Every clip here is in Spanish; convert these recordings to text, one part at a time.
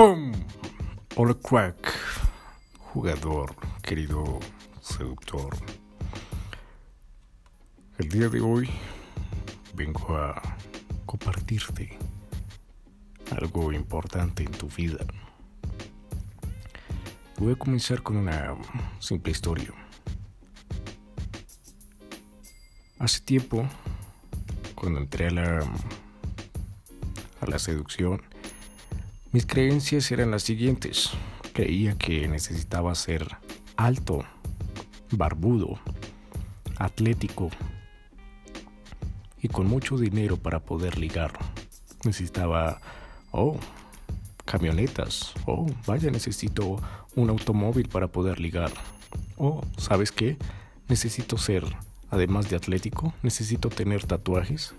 ¡Pum! Hola crack, jugador, querido seductor. El día de hoy vengo a compartirte algo importante en tu vida. Voy a comenzar con una simple historia. Hace tiempo, cuando entré a la, a la seducción, mis creencias eran las siguientes. Creía que necesitaba ser alto, barbudo, atlético y con mucho dinero para poder ligar. Necesitaba, oh, camionetas. Oh, vaya, necesito un automóvil para poder ligar. Oh, ¿sabes qué? Necesito ser, además de atlético, necesito tener tatuajes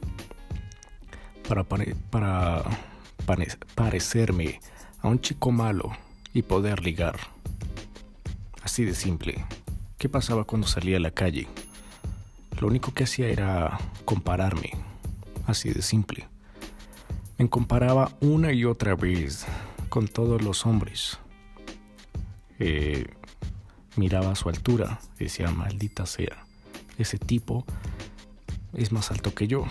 para, para parecerme a un chico malo y poder ligar. Así de simple. ¿Qué pasaba cuando salía a la calle? Lo único que hacía era compararme. Así de simple. Me comparaba una y otra vez con todos los hombres. Eh, miraba a su altura, decía, maldita sea, ese tipo es más alto que yo.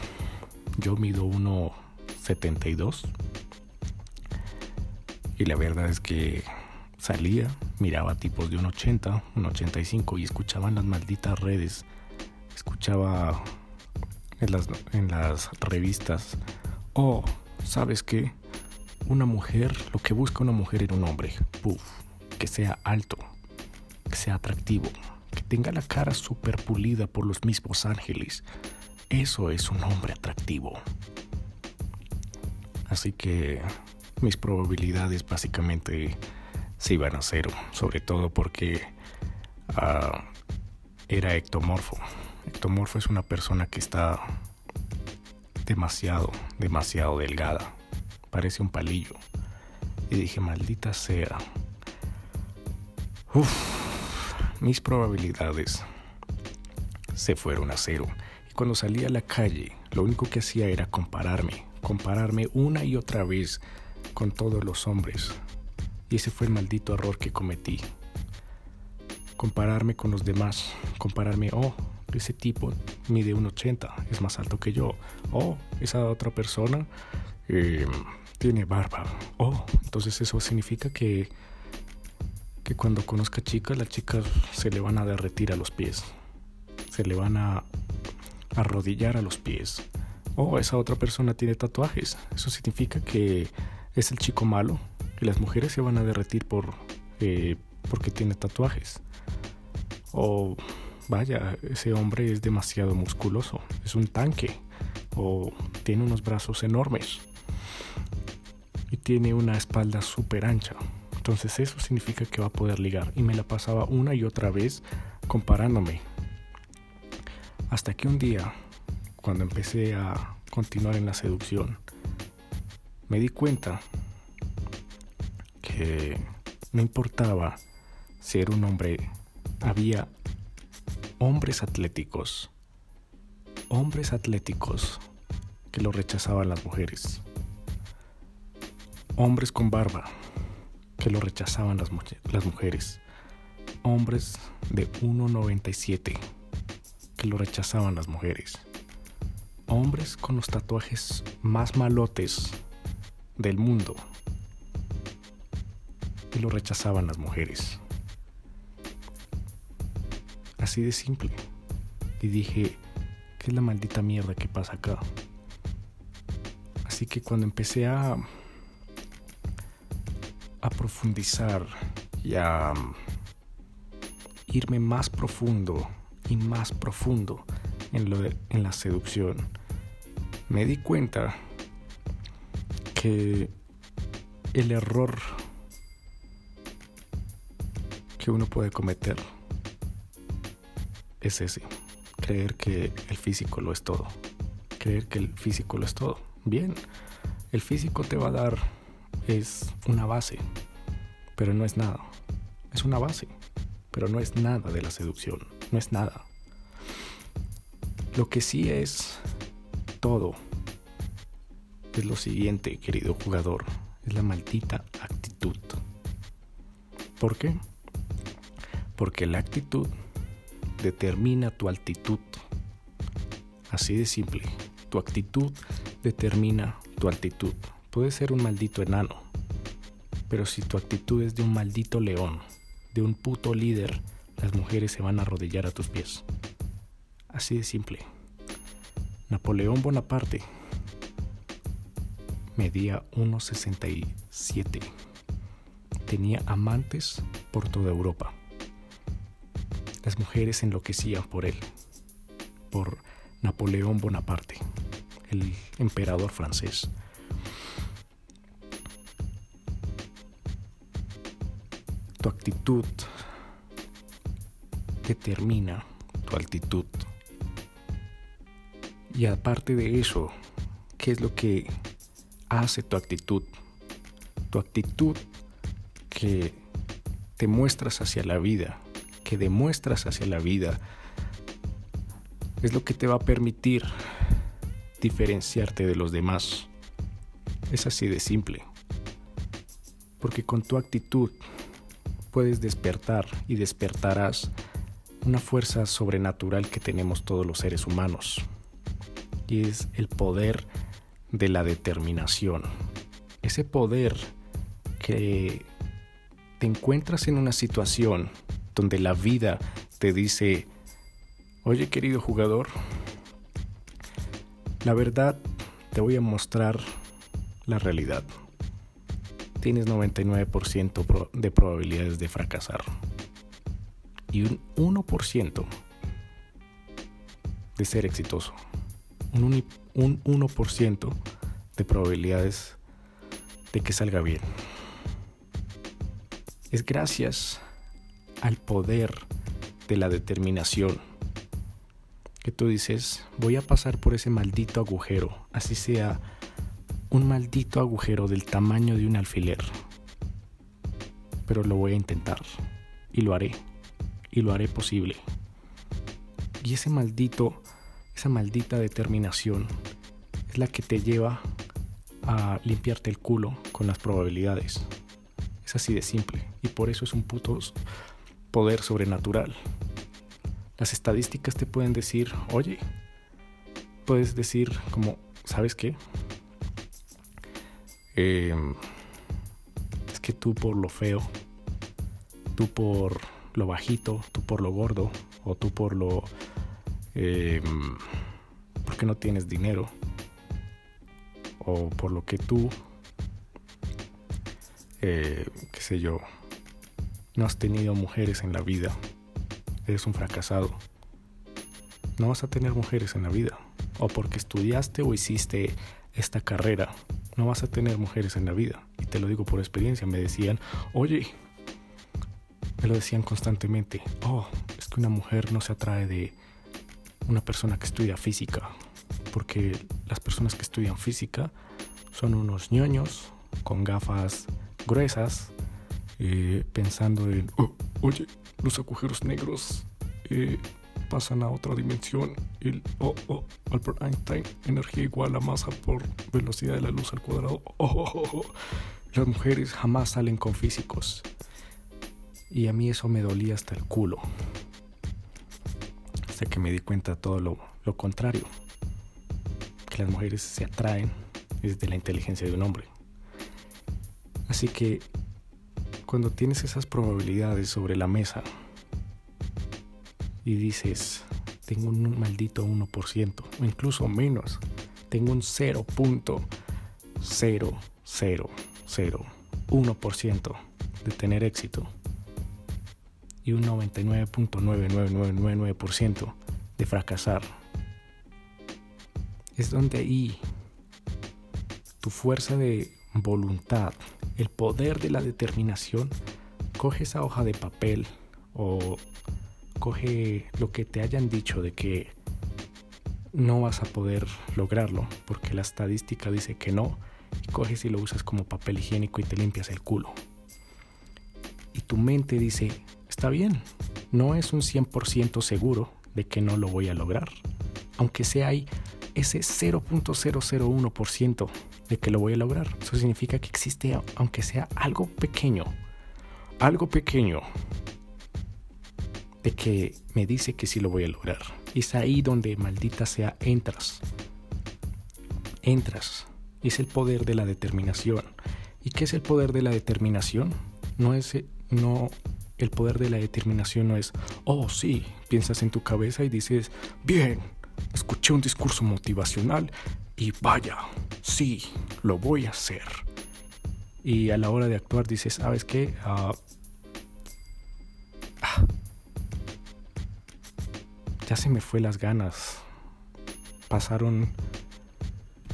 Yo mido 1,72 y la verdad es que salía, miraba tipos de un 80, un 85 y escuchaba en las malditas redes, escuchaba en las, en las revistas, oh, ¿sabes qué? Una mujer, lo que busca una mujer en un hombre, puff, que sea alto, que sea atractivo, que tenga la cara super pulida por los mismos ángeles. Eso es un hombre atractivo. Así que mis probabilidades básicamente se iban a cero, sobre todo porque uh, era ectomorfo. Ectomorfo es una persona que está demasiado, demasiado delgada. Parece un palillo. Y dije, maldita sea. Uf, mis probabilidades se fueron a cero. Y cuando salí a la calle, lo único que hacía era compararme, compararme una y otra vez con todos los hombres. Y ese fue el maldito error que cometí. Compararme con los demás. Compararme, oh, ese tipo mide un 80, es más alto que yo. Oh, esa otra persona eh, tiene barba. Oh, entonces eso significa que, que cuando conozca chicas, las chicas se le van a derretir a los pies. Se le van a arrodillar a los pies. Oh, esa otra persona tiene tatuajes. Eso significa que es el chico malo y las mujeres se van a derretir por eh, porque tiene tatuajes. O vaya, ese hombre es demasiado musculoso, es un tanque o tiene unos brazos enormes y tiene una espalda súper ancha. Entonces eso significa que va a poder ligar y me la pasaba una y otra vez comparándome. Hasta que un día, cuando empecé a continuar en la seducción, me di cuenta que no importaba ser un hombre, había hombres atléticos, hombres atléticos que lo rechazaban las mujeres, hombres con barba que lo rechazaban las, mujeres, hombres de 1,97 que lo rechazaban las mujeres, hombres con los tatuajes más malotes del mundo y lo rechazaban las mujeres. Así de simple. Y dije, ¿qué es la maldita mierda que pasa acá? Así que cuando empecé a a profundizar y a irme más profundo y más profundo en, lo en la seducción, me di cuenta que el error que uno puede cometer es ese, creer que el físico lo es todo, creer que el físico lo es todo. Bien, el físico te va a dar, es una base, pero no es nada. Es una base, pero no es nada de la seducción, no es nada. Lo que sí es todo es lo siguiente, querido jugador. es la maldita actitud. ¿Por qué? Porque la actitud determina tu altitud. Así de simple. Tu actitud determina tu altitud. Puedes ser un maldito enano, pero si tu actitud es de un maldito león, de un puto líder, las mujeres se van a arrodillar a tus pies. Así de simple. Napoleón Bonaparte medía 1,67. Tenía amantes por toda Europa. Las mujeres enloquecían por él, por Napoleón Bonaparte, el emperador francés. Tu actitud determina tu altitud. Y aparte de eso, ¿qué es lo que hace tu actitud? Tu actitud que te muestras hacia la vida, que demuestras hacia la vida, es lo que te va a permitir diferenciarte de los demás. Es así de simple. Porque con tu actitud puedes despertar y despertarás una fuerza sobrenatural que tenemos todos los seres humanos. Y es el poder de la determinación. Ese poder que te encuentras en una situación donde la vida te dice, oye querido jugador, la verdad te voy a mostrar la realidad. Tienes 99% de probabilidades de fracasar y un 1% de ser exitoso. Un, un 1% de probabilidades de que salga bien. Es gracias al poder de la determinación que tú dices, voy a pasar por ese maldito agujero, así sea un maldito agujero del tamaño de un alfiler. Pero lo voy a intentar y lo haré y lo haré posible. Y ese maldito, esa maldita determinación es la que te lleva a limpiarte el culo con las probabilidades. Es así de simple y por eso es un puto poder sobrenatural. Las estadísticas te pueden decir, oye, puedes decir como, ¿sabes qué? Em, es que tú por lo feo, tú por lo bajito, tú por lo gordo, o tú por lo... Eh, porque no tienes dinero, o por lo que tú, eh, qué sé yo, no has tenido mujeres en la vida, eres un fracasado. No vas a tener mujeres en la vida, o porque estudiaste o hiciste esta carrera, no vas a tener mujeres en la vida. Y te lo digo por experiencia, me decían, oye, me lo decían constantemente, oh, es que una mujer no se atrae de una persona que estudia física, porque las personas que estudian física son unos ñoños con gafas gruesas, eh, pensando en, oh, oye, los agujeros negros eh, pasan a otra dimensión. El, oh, oh, Albert Einstein, energía igual a masa por velocidad de la luz al cuadrado. Oh, oh, oh, oh. Las mujeres jamás salen con físicos. Y a mí eso me dolía hasta el culo. Que me di cuenta todo lo, lo contrario. Que las mujeres se atraen desde la inteligencia de un hombre. Así que cuando tienes esas probabilidades sobre la mesa y dices, tengo un maldito 1% o incluso menos, tengo un 0.0001% de tener éxito y un 99.99999% de fracasar. Es donde ahí tu fuerza de voluntad, el poder de la determinación, coge esa hoja de papel o coge lo que te hayan dicho de que no vas a poder lograrlo porque la estadística dice que no y coges y lo usas como papel higiénico y te limpias el culo. Tu mente dice, está bien, no es un 100% seguro de que no lo voy a lograr. Aunque sea hay ese 0.001% de que lo voy a lograr. Eso significa que existe, aunque sea algo pequeño, algo pequeño, de que me dice que sí lo voy a lograr. Es ahí donde, maldita sea, entras. Entras. Es el poder de la determinación. ¿Y qué es el poder de la determinación? No es, no, el poder de la determinación no es, oh sí, piensas en tu cabeza y dices, bien, escuché un discurso motivacional y vaya, sí, lo voy a hacer. Y a la hora de actuar dices, ¿sabes qué? Uh, ya se me fue las ganas. Pasaron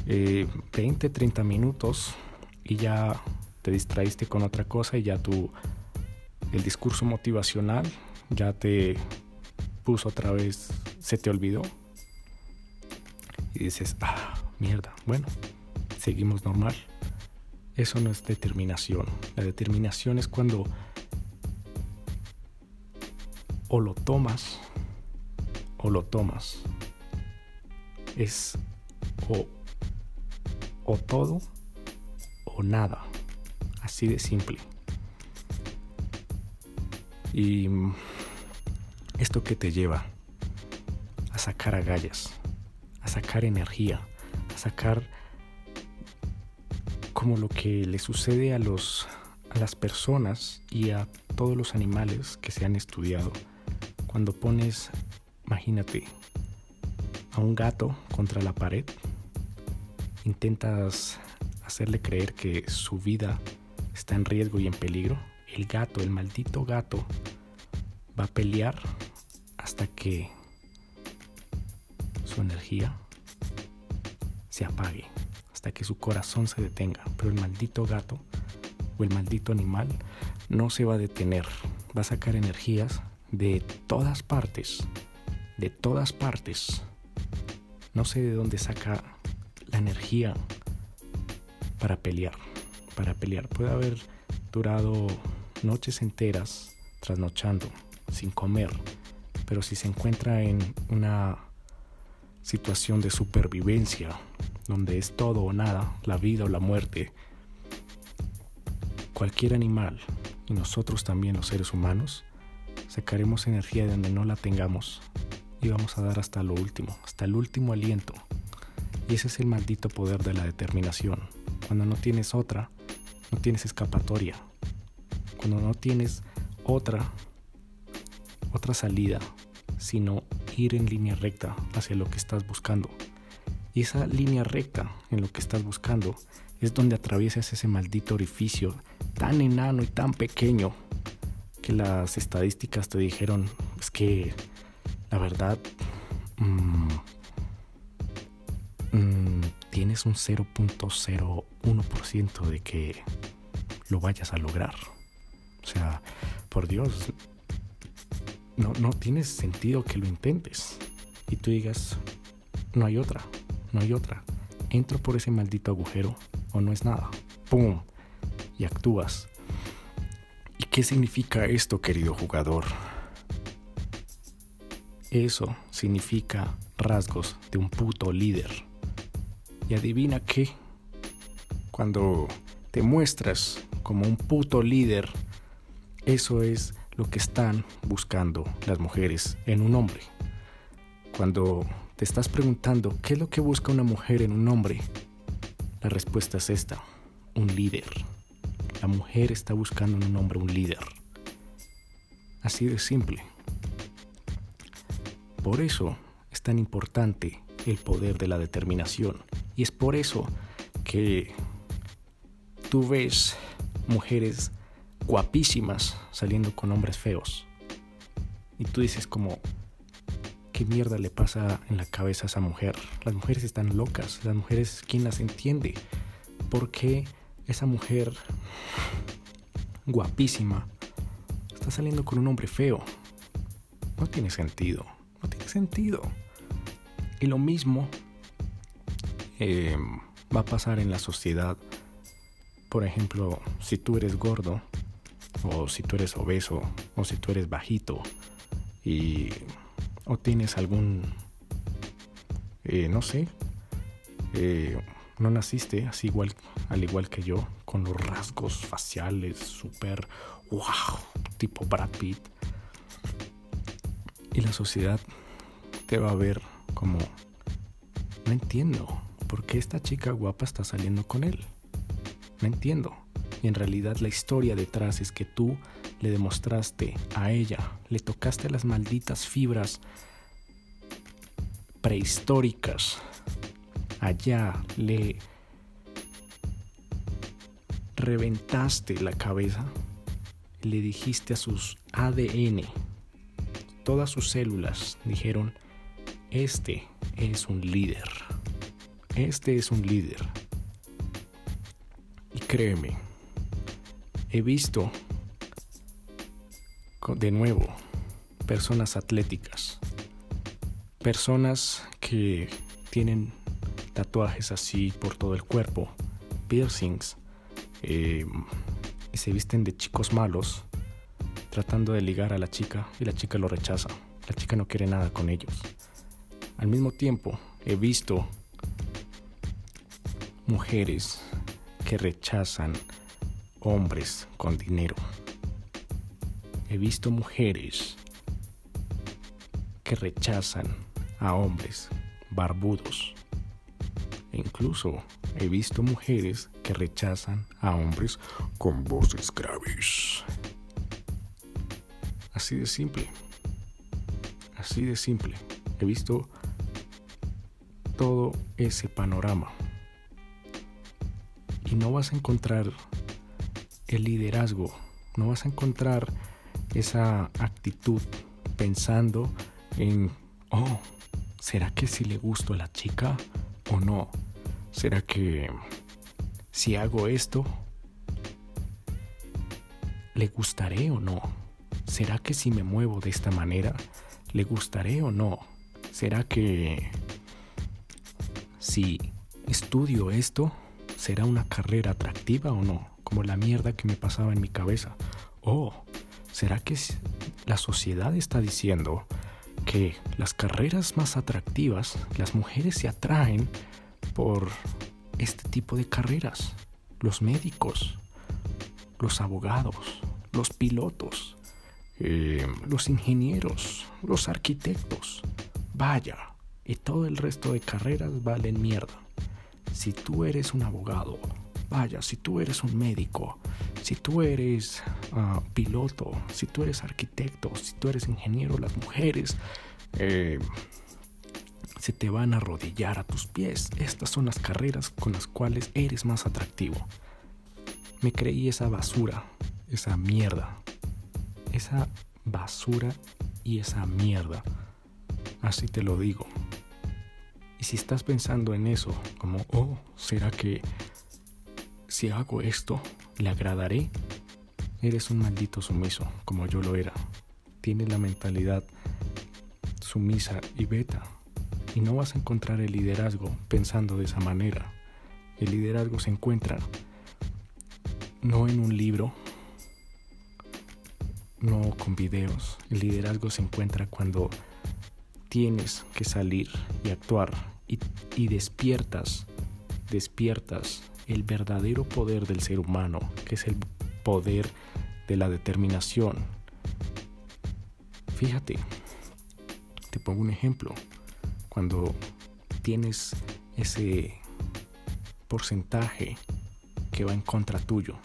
20, eh, 30 minutos y ya te distraíste con otra cosa y ya tu el discurso motivacional ya te puso otra vez, se te olvidó. Y dices, ah, mierda, bueno, seguimos normal. Eso no es determinación. La determinación es cuando o lo tomas o lo tomas. Es o, o todo o nada. Así de simple. Y esto que te lleva a sacar agallas, a sacar energía, a sacar como lo que le sucede a los a las personas y a todos los animales que se han estudiado cuando pones Imagínate a un gato contra la pared. Intentas hacerle creer que su vida está en riesgo y en peligro. El gato, el maldito gato, va a pelear hasta que su energía se apague, hasta que su corazón se detenga. Pero el maldito gato o el maldito animal no se va a detener. Va a sacar energías de todas partes de todas partes. No sé de dónde saca la energía para pelear. Para pelear. Puede haber durado noches enteras trasnochando, sin comer. Pero si se encuentra en una situación de supervivencia, donde es todo o nada, la vida o la muerte, cualquier animal, y nosotros también los seres humanos, sacaremos energía de donde no la tengamos y vamos a dar hasta lo último, hasta el último aliento. Y ese es el maldito poder de la determinación. Cuando no tienes otra, no tienes escapatoria. Cuando no tienes otra, otra salida, sino ir en línea recta hacia lo que estás buscando. Y esa línea recta en lo que estás buscando es donde atraviesas ese maldito orificio tan enano y tan pequeño que las estadísticas te dijeron es que la verdad, mm, mm, tienes un 0.01% de que lo vayas a lograr. O sea, por Dios, no, no tiene sentido que lo intentes y tú digas, no hay otra, no hay otra. Entro por ese maldito agujero o no es nada. ¡Pum! Y actúas. ¿Y qué significa esto, querido jugador? Eso significa rasgos de un puto líder. Y adivina qué, cuando te muestras como un puto líder, eso es lo que están buscando las mujeres en un hombre. Cuando te estás preguntando qué es lo que busca una mujer en un hombre, la respuesta es esta, un líder. La mujer está buscando en un hombre un líder. Así de simple. Por eso es tan importante el poder de la determinación. Y es por eso que tú ves mujeres guapísimas saliendo con hombres feos. Y tú dices como, ¿qué mierda le pasa en la cabeza a esa mujer? Las mujeres están locas, las mujeres, ¿quién las entiende? ¿Por qué esa mujer guapísima está saliendo con un hombre feo? No tiene sentido tiene sentido. Y lo mismo eh, va a pasar en la sociedad. Por ejemplo, si tú eres gordo, o si tú eres obeso, o si tú eres bajito, y o tienes algún eh, no sé, eh, no naciste así igual, al igual que yo, con los rasgos faciales súper wow, tipo Brad Pitt. Y la sociedad te va a ver como, no entiendo, ¿por qué esta chica guapa está saliendo con él? No entiendo. Y en realidad la historia detrás es que tú le demostraste a ella, le tocaste las malditas fibras prehistóricas. Allá le reventaste la cabeza, le dijiste a sus ADN, todas sus células dijeron, este es un líder, este es un líder. Y créeme, he visto de nuevo personas atléticas, personas que tienen tatuajes así por todo el cuerpo, piercings, eh, y se visten de chicos malos tratando de ligar a la chica y la chica lo rechaza. La chica no quiere nada con ellos. Al mismo tiempo, he visto mujeres que rechazan hombres con dinero. He visto mujeres que rechazan a hombres barbudos. E incluso he visto mujeres que rechazan a hombres con voces graves. Así de simple. Así de simple. He visto todo ese panorama. Y no vas a encontrar el liderazgo, no vas a encontrar esa actitud pensando en, oh, ¿será que si le gusto a la chica o no? ¿Será que si hago esto, le gustaré o no? ¿Será que si me muevo de esta manera, le gustaré o no? ¿Será que si estudio esto, será una carrera atractiva o no? Como la mierda que me pasaba en mi cabeza. Oh, ¿será que la sociedad está diciendo que las carreras más atractivas, las mujeres se atraen por este tipo de carreras. Los médicos, los abogados, los pilotos, eh, los ingenieros, los arquitectos. Vaya, y todo el resto de carreras valen mierda. Si tú eres un abogado, vaya, si tú eres un médico, si tú eres ah, piloto, si tú eres arquitecto, si tú eres ingeniero, las mujeres eh, se te van a arrodillar a tus pies. Estas son las carreras con las cuales eres más atractivo. Me creí esa basura, esa mierda. Esa basura y esa mierda. Así te lo digo. Y si estás pensando en eso, como, oh, ¿será que si hago esto, le agradaré? Eres un maldito sumiso, como yo lo era. Tienes la mentalidad sumisa y beta y no vas a encontrar el liderazgo pensando de esa manera. El liderazgo se encuentra no en un libro, no con videos. El liderazgo se encuentra cuando tienes que salir y actuar y, y despiertas, despiertas el verdadero poder del ser humano, que es el poder de la determinación. Fíjate, te pongo un ejemplo cuando tienes ese porcentaje que va en contra tuyo,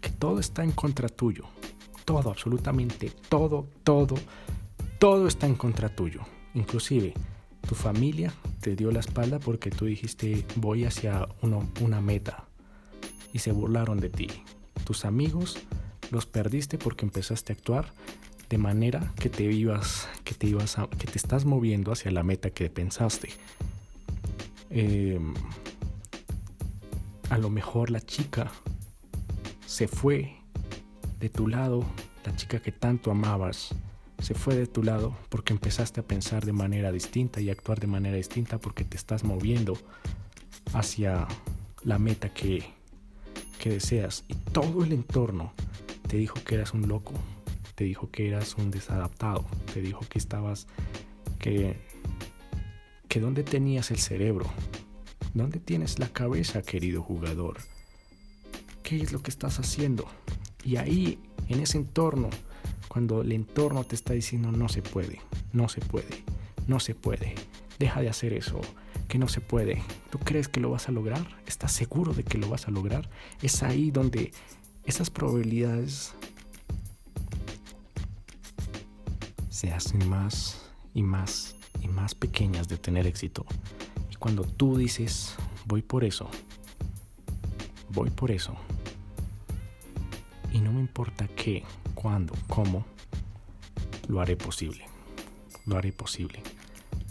que todo está en contra tuyo, todo, absolutamente todo, todo, todo está en contra tuyo, inclusive tu familia te dio la espalda porque tú dijiste voy hacia una meta y se burlaron de ti. Tus amigos los perdiste porque empezaste a actuar de manera que te ibas, que te ibas que te estás moviendo hacia la meta que pensaste. Em, a lo mejor la chica se fue de tu lado, la chica que tanto amabas, se fue de tu lado porque empezaste a pensar de manera distinta y actuar de manera distinta porque te estás moviendo hacia la meta que, que deseas. Y todo el entorno te dijo que eras un loco, te dijo que eras un desadaptado, te dijo que estabas, que, que dónde tenías el cerebro, dónde tienes la cabeza, querido jugador, qué es lo que estás haciendo. Y ahí, en ese entorno, cuando el entorno te está diciendo no se puede, no se puede, no se puede, deja de hacer eso, que no se puede. ¿Tú crees que lo vas a lograr? ¿Estás seguro de que lo vas a lograr? Es ahí donde esas probabilidades se hacen más y más y más pequeñas de tener éxito. Y cuando tú dices, voy por eso, voy por eso, y no me importa qué, cuándo, cómo, lo haré posible, lo haré posible,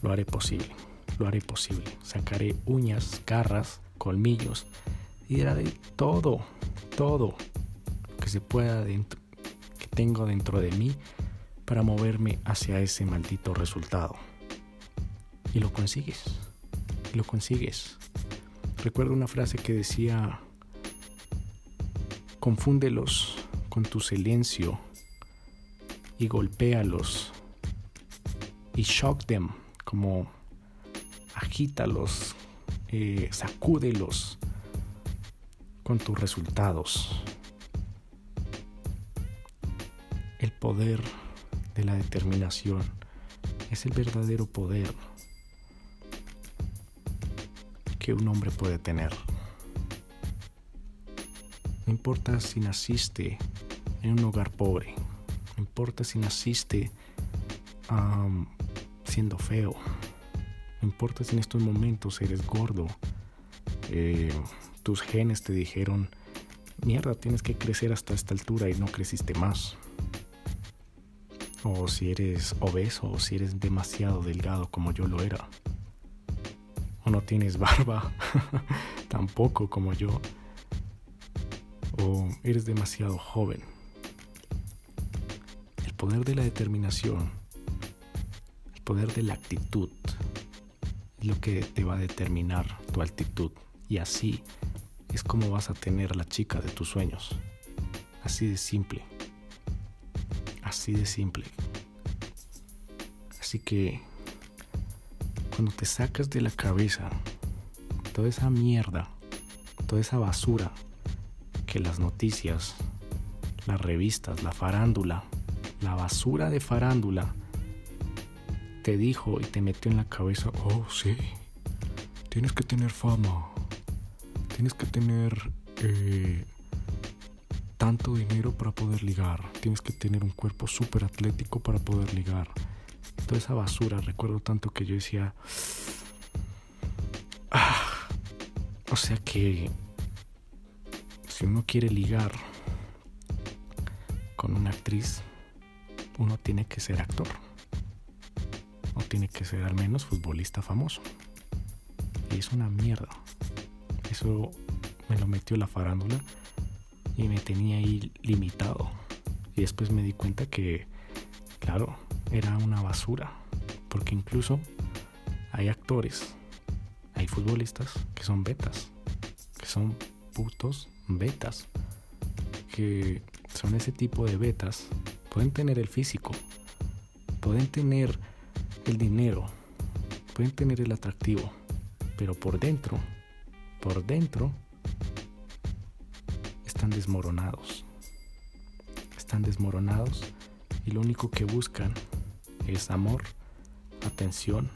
lo haré posible, lo haré posible. Sacaré uñas, garras, colmillos, y haré todo, todo que se pueda dentro, que tengo dentro de mí para moverme hacia ese maldito resultado. Y lo consigues, y lo consigues. Recuerdo una frase que decía, confúndelos con tu silencio y golpéalos y shock them, como agítalos, eh, sacúdelos con tus resultados. El poder de la determinación es el verdadero poder que un hombre puede tener. No importa si naciste en un hogar pobre, no importa si naciste siendo feo, no importa si en estos momentos eres gordo, eh, tus genes te dijeron, mierda, tienes que crecer hasta esta altura y no creciste más. O si eres obeso o si eres demasiado delgado como yo lo era. O no tienes barba, tampoco como yo. O eres demasiado joven. Poder de la determinación, el poder de la actitud, es lo que te va a determinar tu actitud. Y así es como vas a tener la chica de tus sueños. Así de simple. Así de simple. Así que cuando te sacas de la cabeza toda esa mierda, toda esa basura que las noticias, las revistas, la farándula, la basura de farándula te dijo y te metió en la cabeza, oh sí, tienes que tener fama, tienes que tener eh, tanto dinero para poder ligar. Tienes que tener un cuerpo súper atlético para poder ligar. Toda esa basura, recuerdo tanto que yo decía... Ah, o sea que si uno quiere ligar con una actriz, uno tiene que ser actor. O tiene que ser al menos futbolista famoso. Y es una mierda. Eso me lo metió la farándula y me tenía ahí limitado. Y después me di cuenta que, claro, era una basura. Porque incluso hay actores, hay futbolistas que son betas, que son putos betas, que son ese tipo de betas. Pueden tener el físico, pueden tener el dinero, pueden tener el atractivo, pero por dentro, por dentro, están desmoronados. Están desmoronados y lo único que buscan es amor, atención,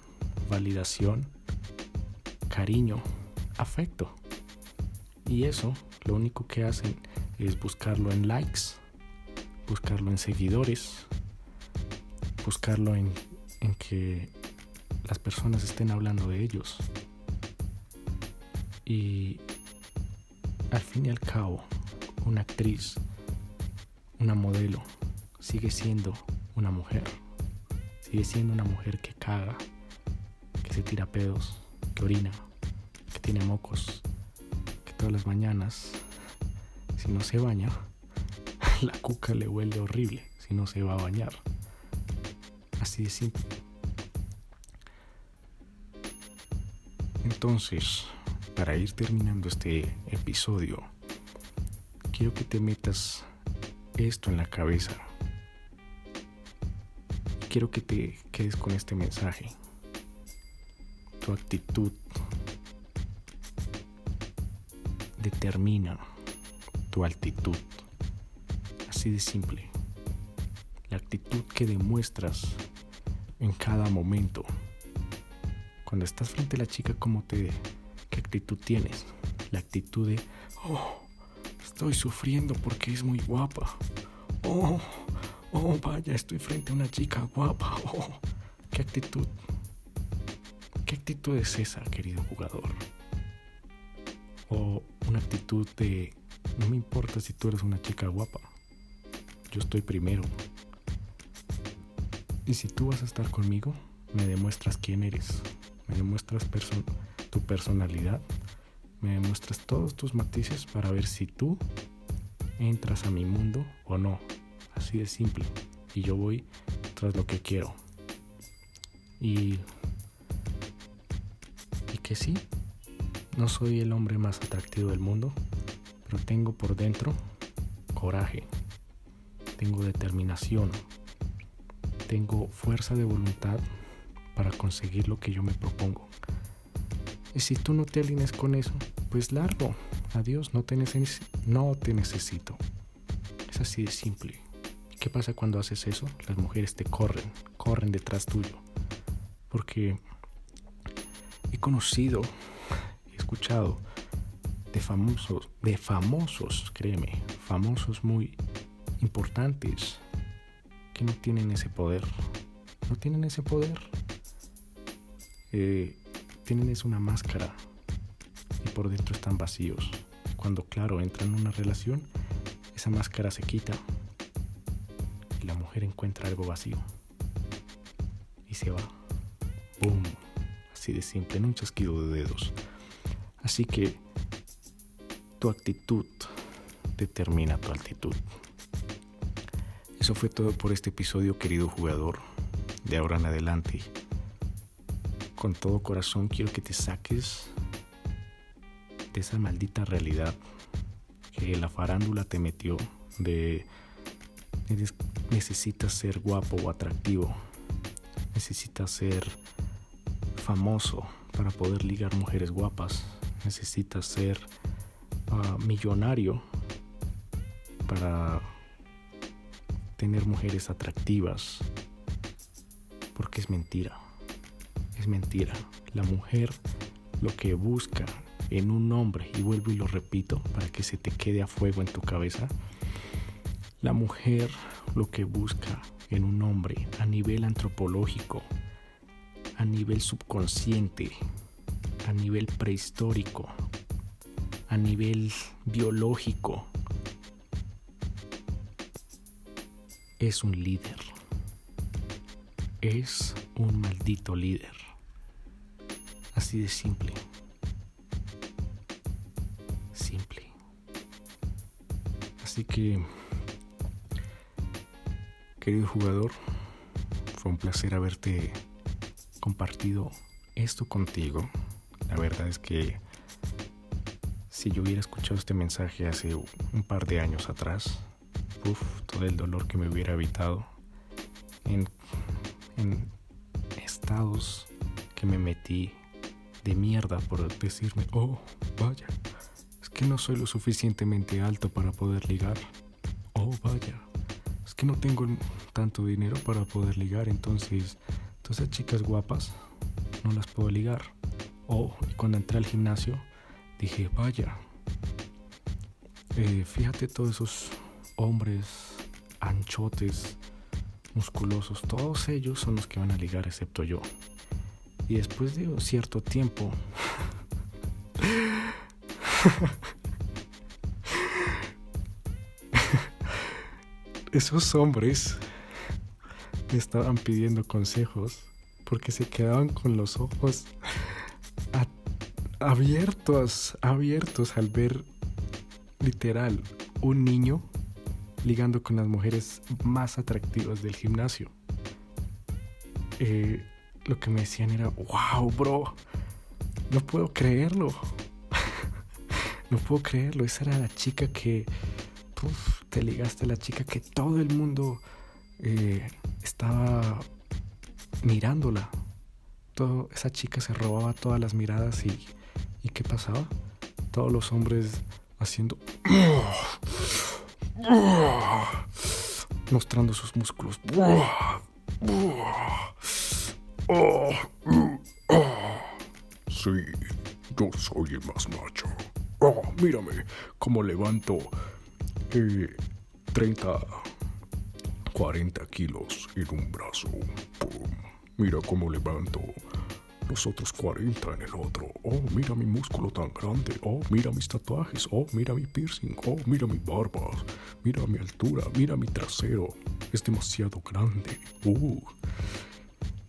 validación, cariño, afecto. Y eso lo único que hacen es buscarlo en likes, buscarlo en seguidores, buscarlo en, en que las personas estén hablando de ellos. Y al fin y al cabo, una actriz, una modelo, sigue siendo una mujer. Sigue siendo una mujer que caga, que se tira pedos, que orina, que tiene mocos, que todas las mañanas, si no se baña, la cuca le huele horrible si no se va a bañar. Así de simple. Entonces, para ir terminando este episodio, quiero que te metas esto en la cabeza. Quiero que te quedes con este mensaje. tu actitud determina tu altitud. De simple. La actitud que demuestras en cada momento. Cuando estás frente a la chica, ¿cómo te, ¿qué actitud tienes? La actitud de, oh, estoy sufriendo porque es muy guapa. Oh, oh, vaya, estoy frente a una chica guapa. Oh, ¿qué actitud? ¿Qué actitud es esa, querido jugador? O una actitud de, no me importa si tú eres una chica guapa. Yo estoy primero. Y si tú vas a estar conmigo, me demuestras quién eres, me demuestras tu personalidad, me demuestras todos tus matices para ver si tú entras a mi mundo o no. Así de simple. Y yo voy tras lo que quiero. Y, y que sí, no soy el hombre más atractivo del mundo, pero tengo por dentro coraje, tengo determinación, tengo fuerza de voluntad para conseguir lo que yo me propongo. Y si tú no te alineas con eso, pues largo. Adiós, no te, no te necesito. Es así de simple. ¿Qué pasa cuando haces eso? Las mujeres te corren, corren detrás tuyo. Porque he conocido, he escuchado de famosos, de famosos, créeme, famosos muy importantes que no tienen ese poder. No tienen ese poder. Eh, tienen es una máscara y por dentro están vacíos. Cuando claro entran en una relación, esa máscara se quita y la mujer encuentra algo vacío y se va. ¡Boom! Así de simple, en un chasquido de dedos. Así que tu actitud determina tu altitud. Eso fue todo por este episodio, querido jugador. De ahora en adelante, con todo corazón quiero que te saques de esa maldita realidad que la farándula te metió de necesitas ser guapo o atractivo, necesitas ser famoso para poder ligar mujeres guapas, necesitas ser ah, millonario para tener mujeres atractivas. Porque es mentira. Es mentira. La mujer lo que busca en un hombre, y vuelvo y lo repito para que se te quede a fuego en tu cabeza, la mujer lo que busca en un hombre a nivel antropológico, a nivel subconsciente, a nivel prehistórico, a nivel biológico, es un líder. Es un maldito líder. Así de simple. Simple. Así que, querido jugador, fue un placer haberte compartido esto contigo. La verdad es que si yo hubiera escuchado este mensaje hace un par de años atrás, todo el dolor que me hubiera evitado en, estados que me metí de mierda por decirme, oh, vaya, es que no soy lo suficientemente alto para poder ligar. Oh, vaya, es que no tengo tanto dinero para poder ligar, entonces, entonces chicas guapas no las puedo ligar. Oh, y cuando entré al gimnasio, dije, vaya, eh, fíjate todos esos hombres anchotes, musculosos, todos ellos son los que van a ligar excepto yo. Y después de cierto tiempo, esos hombres me estaban pidiendo consejos porque se quedaban con los ojos abiertos, abiertos al ver literal un niño ligando con las mujeres más atractivas del gimnasio. Eh, lo que me decían era, wow, bro, no puedo creerlo. no puedo creerlo. Esa era la chica que, te ligaste a la chica que todo el mundo eh, estaba mirándola. todo, esa chica se robaba todas las miradas y, ¿y qué pasaba? Todos los hombres haciendo... mostrando sus músculos. Sí, yo soy el más macho. Oh, mírame cómo levanto eh, 30, 40 kilos en un brazo. Mira cómo levanto los otros 40 en el otro. Oh, mira mi músculo tan grande. Oh, mira mis tatuajes. Oh, mira mi piercing. Oh, mira mi barba. Mira mi altura. Mira mi trasero. Es demasiado grande. Uh.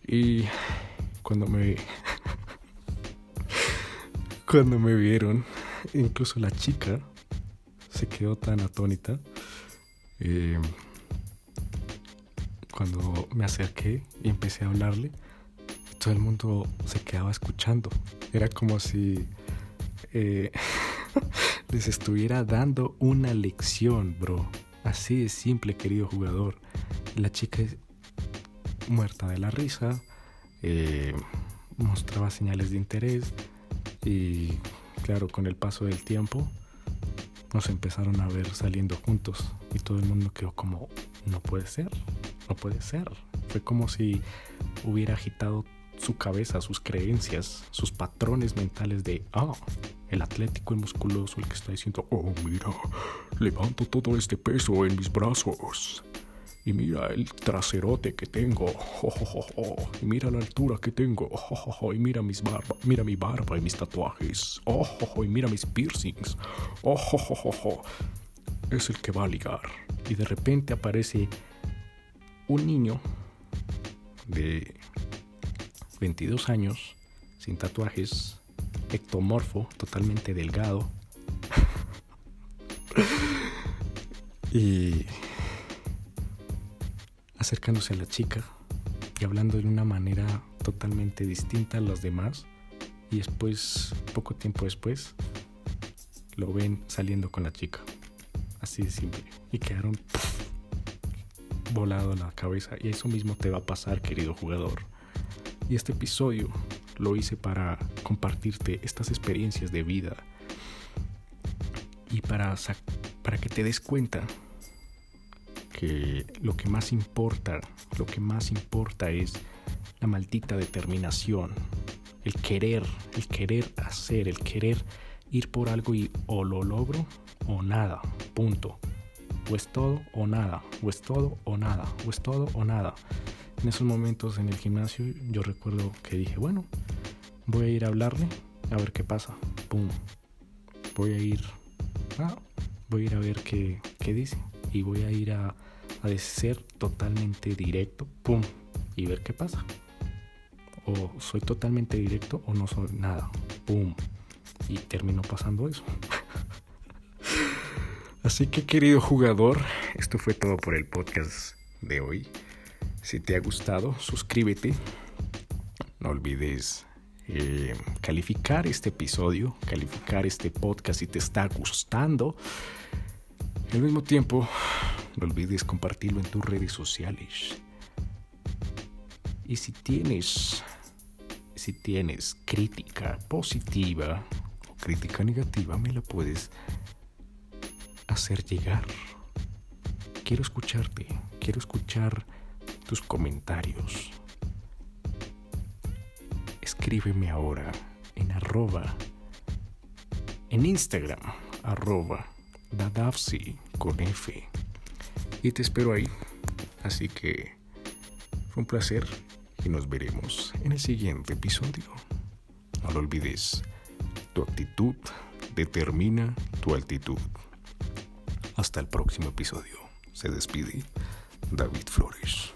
Y cuando me cuando me vieron, incluso la chica se quedó tan atónita. Eh, cuando me acerqué y empecé a hablarle, todo el mundo se quedaba escuchando. Era como si eh, les estuviera dando una lección, bro. Así de simple, querido jugador. La chica muerta de la risa, eh, mostraba señales de interés y claro, con el paso del tiempo nos empezaron a ver saliendo juntos y todo el mundo quedó como, no puede ser, no puede ser. Fue como si hubiera agitado su cabeza, sus creencias, sus patrones mentales de, ah, el atlético y musculoso, el que está diciendo, oh, mira, levanto todo este peso en mis brazos. Y mira el traserote que tengo. y mira la altura que tengo. y mira mis barba, mira mi barba y mis tatuajes. y mira mis piercings. Es el que va a ligar. Y de repente aparece un niño de 22 años, sin tatuajes, ectomorfo, totalmente delgado. y acercándose a la chica y hablando de una manera totalmente distinta a los demás. Y después, poco tiempo después, lo ven saliendo con la chica. Así de simple. Y quedaron volado la cabeza. Y eso mismo te va a pasar, querido jugador. Y este episodio lo hice para compartirte estas experiencias de vida. Y para, para que te des cuenta que lo que más importa, lo que más importa es la maldita determinación, el querer, el querer hacer, el querer ir por algo y o lo logro o nada, punto. O es todo o nada, o es todo o nada, o es todo o nada. En esos momentos en el gimnasio yo recuerdo que dije, bueno, voy a ir a hablarle a ver qué pasa. Pum. Voy a ir, ah, voy a ir a ver qué, qué dice y voy a ir a de ser totalmente directo, pum, y ver qué pasa. O soy totalmente directo o no soy nada, pum, y terminó pasando eso. Así que querido jugador, esto fue todo por el podcast de hoy. Si te ha gustado, suscríbete. No olvides eh, calificar este episodio, calificar este podcast si te está gustando. Al mismo tiempo, no olvides compartirlo en tus redes sociales. Y si tienes, si tienes crítica positiva o crítica negativa, me la puedes hacer llegar. Quiero escucharte, quiero escuchar tus comentarios. Escríbeme ahora en arroba, en Instagram, arroba, dadafsi con F y te espero ahí. Así que fue un placer y nos veremos en el siguiente episodio. No lo olvides, tu actitud determina tu altitud. Hasta el próximo episodio. Se despide David Flores.